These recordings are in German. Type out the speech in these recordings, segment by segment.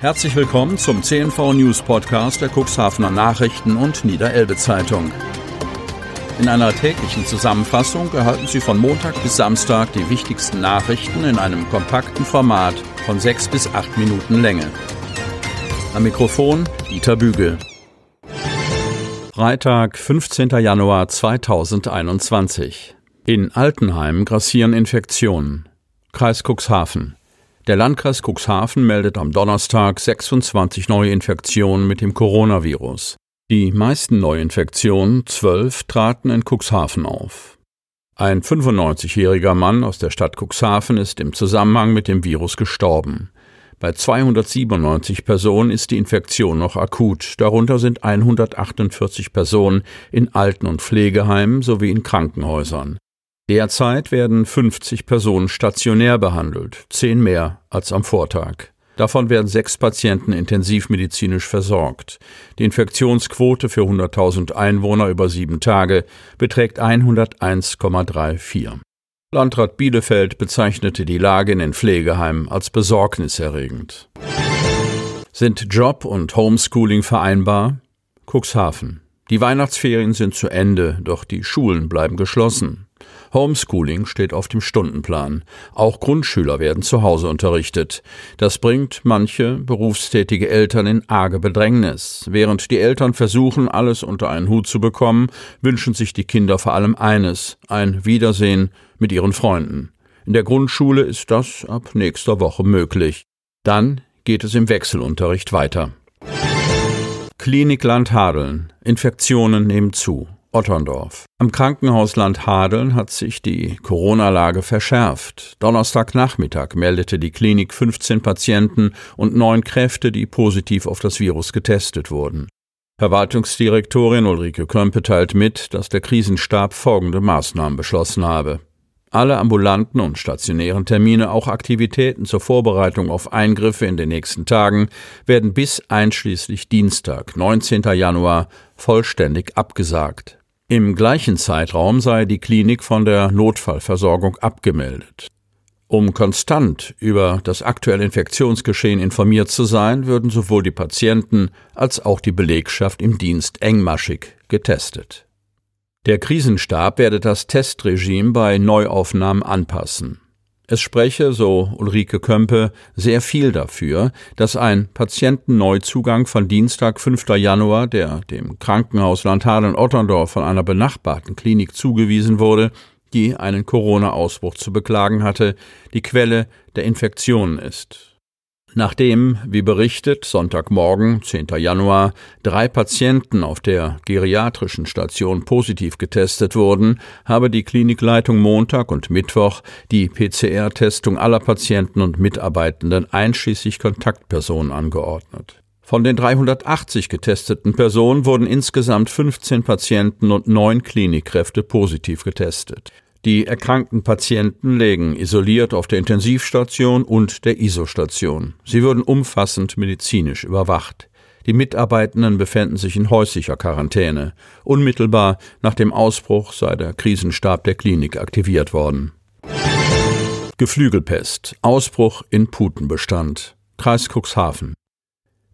Herzlich willkommen zum CNV News Podcast der Cuxhavener Nachrichten und Niederelbe Zeitung. In einer täglichen Zusammenfassung erhalten Sie von Montag bis Samstag die wichtigsten Nachrichten in einem kompakten Format von sechs bis acht Minuten Länge. Am Mikrofon Dieter Bügel. Freitag, 15. Januar 2021. In Altenheim grassieren Infektionen. Kreis Cuxhaven. Der Landkreis Cuxhaven meldet am Donnerstag 26 neue Infektionen mit dem Coronavirus. Die meisten Neuinfektionen, zwölf, traten in Cuxhaven auf. Ein 95-jähriger Mann aus der Stadt Cuxhaven ist im Zusammenhang mit dem Virus gestorben. Bei 297 Personen ist die Infektion noch akut. Darunter sind 148 Personen in Alten- und Pflegeheimen sowie in Krankenhäusern. Derzeit werden 50 Personen stationär behandelt, zehn mehr als am Vortag. Davon werden sechs Patienten intensivmedizinisch versorgt. Die Infektionsquote für 100.000 Einwohner über sieben Tage beträgt 101,34. Landrat Bielefeld bezeichnete die Lage in den Pflegeheimen als besorgniserregend. Sind Job und Homeschooling vereinbar? Cuxhaven. Die Weihnachtsferien sind zu Ende, doch die Schulen bleiben geschlossen. Homeschooling steht auf dem Stundenplan. Auch Grundschüler werden zu Hause unterrichtet. Das bringt manche berufstätige Eltern in arge Bedrängnis. Während die Eltern versuchen, alles unter einen Hut zu bekommen, wünschen sich die Kinder vor allem eines, ein Wiedersehen mit ihren Freunden. In der Grundschule ist das ab nächster Woche möglich. Dann geht es im Wechselunterricht weiter. Klinikland Hadeln. Infektionen nehmen zu. Otterndorf. Am Krankenhausland Hadeln hat sich die Corona-Lage verschärft. Donnerstagnachmittag meldete die Klinik 15 Patienten und neun Kräfte, die positiv auf das Virus getestet wurden. Verwaltungsdirektorin Ulrike Kömpe teilt mit, dass der Krisenstab folgende Maßnahmen beschlossen habe. Alle ambulanten und stationären Termine, auch Aktivitäten zur Vorbereitung auf Eingriffe in den nächsten Tagen, werden bis einschließlich Dienstag, 19. Januar, vollständig abgesagt. Im gleichen Zeitraum sei die Klinik von der Notfallversorgung abgemeldet. Um konstant über das aktuelle Infektionsgeschehen informiert zu sein, würden sowohl die Patienten als auch die Belegschaft im Dienst engmaschig getestet. Der Krisenstab werde das Testregime bei Neuaufnahmen anpassen. Es spreche, so Ulrike Kömpe, sehr viel dafür, dass ein Patientenneuzugang von Dienstag, 5. Januar, der dem Krankenhaus Landhadeln-Otterndorf von einer benachbarten Klinik zugewiesen wurde, die einen Corona-Ausbruch zu beklagen hatte, die Quelle der Infektionen ist. Nachdem, wie berichtet, Sonntagmorgen, 10. Januar, drei Patienten auf der geriatrischen Station positiv getestet wurden, habe die Klinikleitung Montag und Mittwoch die PCR-Testung aller Patienten und Mitarbeitenden einschließlich Kontaktpersonen angeordnet. Von den 380 getesteten Personen wurden insgesamt 15 Patienten und neun Klinikkräfte positiv getestet. Die erkrankten Patienten lägen isoliert auf der Intensivstation und der ISO-Station. Sie würden umfassend medizinisch überwacht. Die Mitarbeitenden befänden sich in häuslicher Quarantäne. Unmittelbar nach dem Ausbruch sei der Krisenstab der Klinik aktiviert worden. Geflügelpest. Ausbruch in Putenbestand. Kreis Cuxhaven.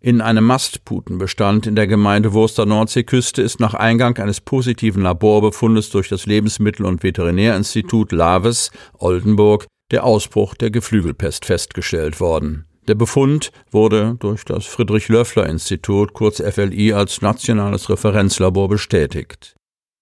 In einem Mastputenbestand in der Gemeinde Wurster Nordseeküste ist nach Eingang eines positiven Laborbefundes durch das Lebensmittel- und Veterinärinstitut Laves Oldenburg der Ausbruch der Geflügelpest festgestellt worden. Der Befund wurde durch das Friedrich-Löffler-Institut, kurz FLI, als nationales Referenzlabor bestätigt.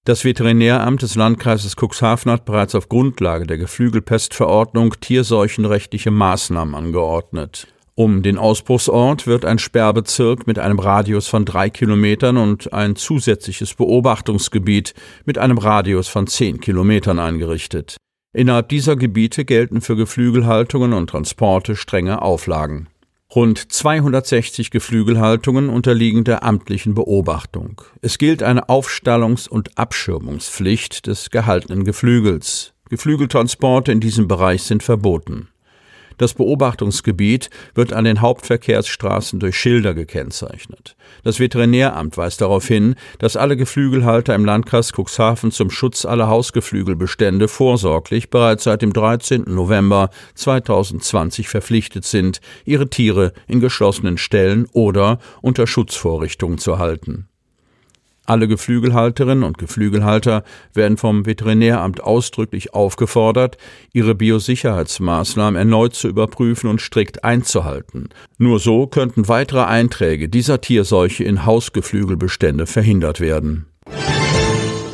Das Veterinäramt des Landkreises Cuxhaven hat bereits auf Grundlage der Geflügelpestverordnung tierseuchenrechtliche Maßnahmen angeordnet. Um den Ausbruchsort wird ein Sperrbezirk mit einem Radius von drei Kilometern und ein zusätzliches Beobachtungsgebiet mit einem Radius von zehn Kilometern eingerichtet. Innerhalb dieser Gebiete gelten für Geflügelhaltungen und Transporte strenge Auflagen. Rund 260 Geflügelhaltungen unterliegen der amtlichen Beobachtung. Es gilt eine Aufstallungs- und Abschirmungspflicht des gehaltenen Geflügels. Geflügeltransporte in diesem Bereich sind verboten. Das Beobachtungsgebiet wird an den Hauptverkehrsstraßen durch Schilder gekennzeichnet. Das Veterinäramt weist darauf hin, dass alle Geflügelhalter im Landkreis Cuxhaven zum Schutz aller Hausgeflügelbestände vorsorglich bereits seit dem 13. November 2020 verpflichtet sind, ihre Tiere in geschlossenen Ställen oder unter Schutzvorrichtungen zu halten. Alle Geflügelhalterinnen und Geflügelhalter werden vom Veterinäramt ausdrücklich aufgefordert, ihre Biosicherheitsmaßnahmen erneut zu überprüfen und strikt einzuhalten. Nur so könnten weitere Einträge dieser Tierseuche in Hausgeflügelbestände verhindert werden.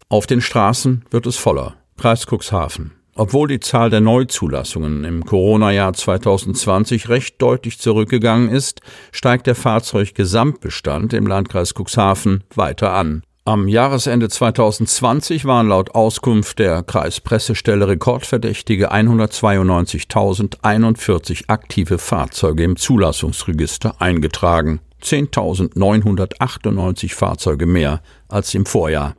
Auf den Straßen wird es voller. Kreis Cuxhaven. Obwohl die Zahl der Neuzulassungen im Corona-Jahr 2020 recht deutlich zurückgegangen ist, steigt der Fahrzeuggesamtbestand im Landkreis Cuxhaven weiter an. Am Jahresende 2020 waren laut Auskunft der Kreispressestelle rekordverdächtige 192.041 aktive Fahrzeuge im Zulassungsregister eingetragen. 10.998 Fahrzeuge mehr als im Vorjahr.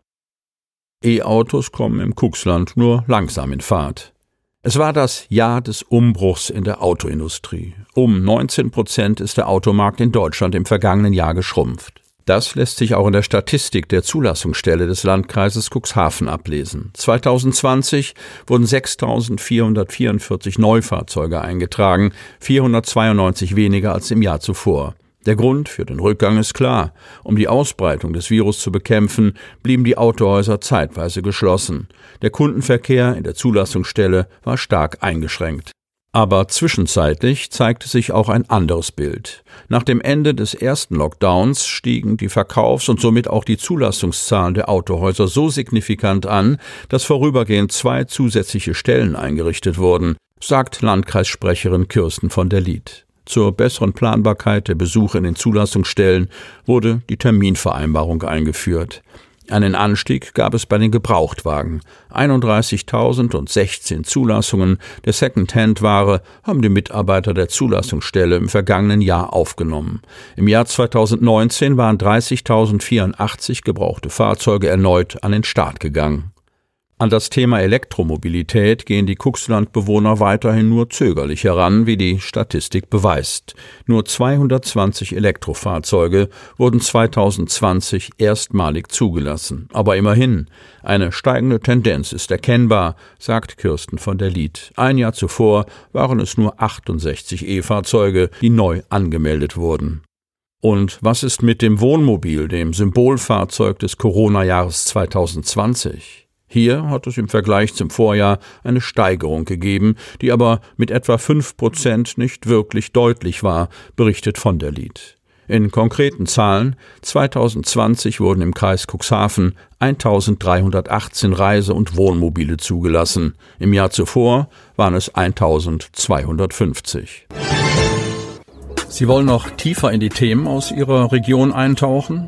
E-Autos kommen im Kuxland nur langsam in Fahrt. Es war das Jahr des Umbruchs in der Autoindustrie. Um 19 Prozent ist der Automarkt in Deutschland im vergangenen Jahr geschrumpft. Das lässt sich auch in der Statistik der Zulassungsstelle des Landkreises Cuxhaven ablesen. 2020 wurden 6.444 Neufahrzeuge eingetragen, 492 weniger als im Jahr zuvor. Der Grund für den Rückgang ist klar. Um die Ausbreitung des Virus zu bekämpfen, blieben die Autohäuser zeitweise geschlossen. Der Kundenverkehr in der Zulassungsstelle war stark eingeschränkt. Aber zwischenzeitlich zeigte sich auch ein anderes Bild. Nach dem Ende des ersten Lockdowns stiegen die Verkaufs- und somit auch die Zulassungszahlen der Autohäuser so signifikant an, dass vorübergehend zwei zusätzliche Stellen eingerichtet wurden, sagt Landkreissprecherin Kirsten von der Lied. Zur besseren Planbarkeit der Besuche in den Zulassungsstellen wurde die Terminvereinbarung eingeführt. Einen Anstieg gab es bei den Gebrauchtwagen. 31.016 Zulassungen der Second-Hand-Ware haben die Mitarbeiter der Zulassungsstelle im vergangenen Jahr aufgenommen. Im Jahr 2019 waren 30.084 gebrauchte Fahrzeuge erneut an den Start gegangen. An das Thema Elektromobilität gehen die Kuxlandbewohner weiterhin nur zögerlich heran, wie die Statistik beweist. Nur 220 Elektrofahrzeuge wurden 2020 erstmalig zugelassen. Aber immerhin, eine steigende Tendenz ist erkennbar, sagt Kirsten von der Lied. Ein Jahr zuvor waren es nur 68 E-Fahrzeuge, die neu angemeldet wurden. Und was ist mit dem Wohnmobil, dem Symbolfahrzeug des Corona-Jahres 2020? Hier hat es im Vergleich zum Vorjahr eine Steigerung gegeben, die aber mit etwa fünf Prozent nicht wirklich deutlich war, berichtet von der Lied. In konkreten Zahlen 2020 wurden im Kreis Cuxhaven 1318 Reise- und Wohnmobile zugelassen. Im Jahr zuvor waren es 1250. Sie wollen noch tiefer in die Themen aus Ihrer Region eintauchen?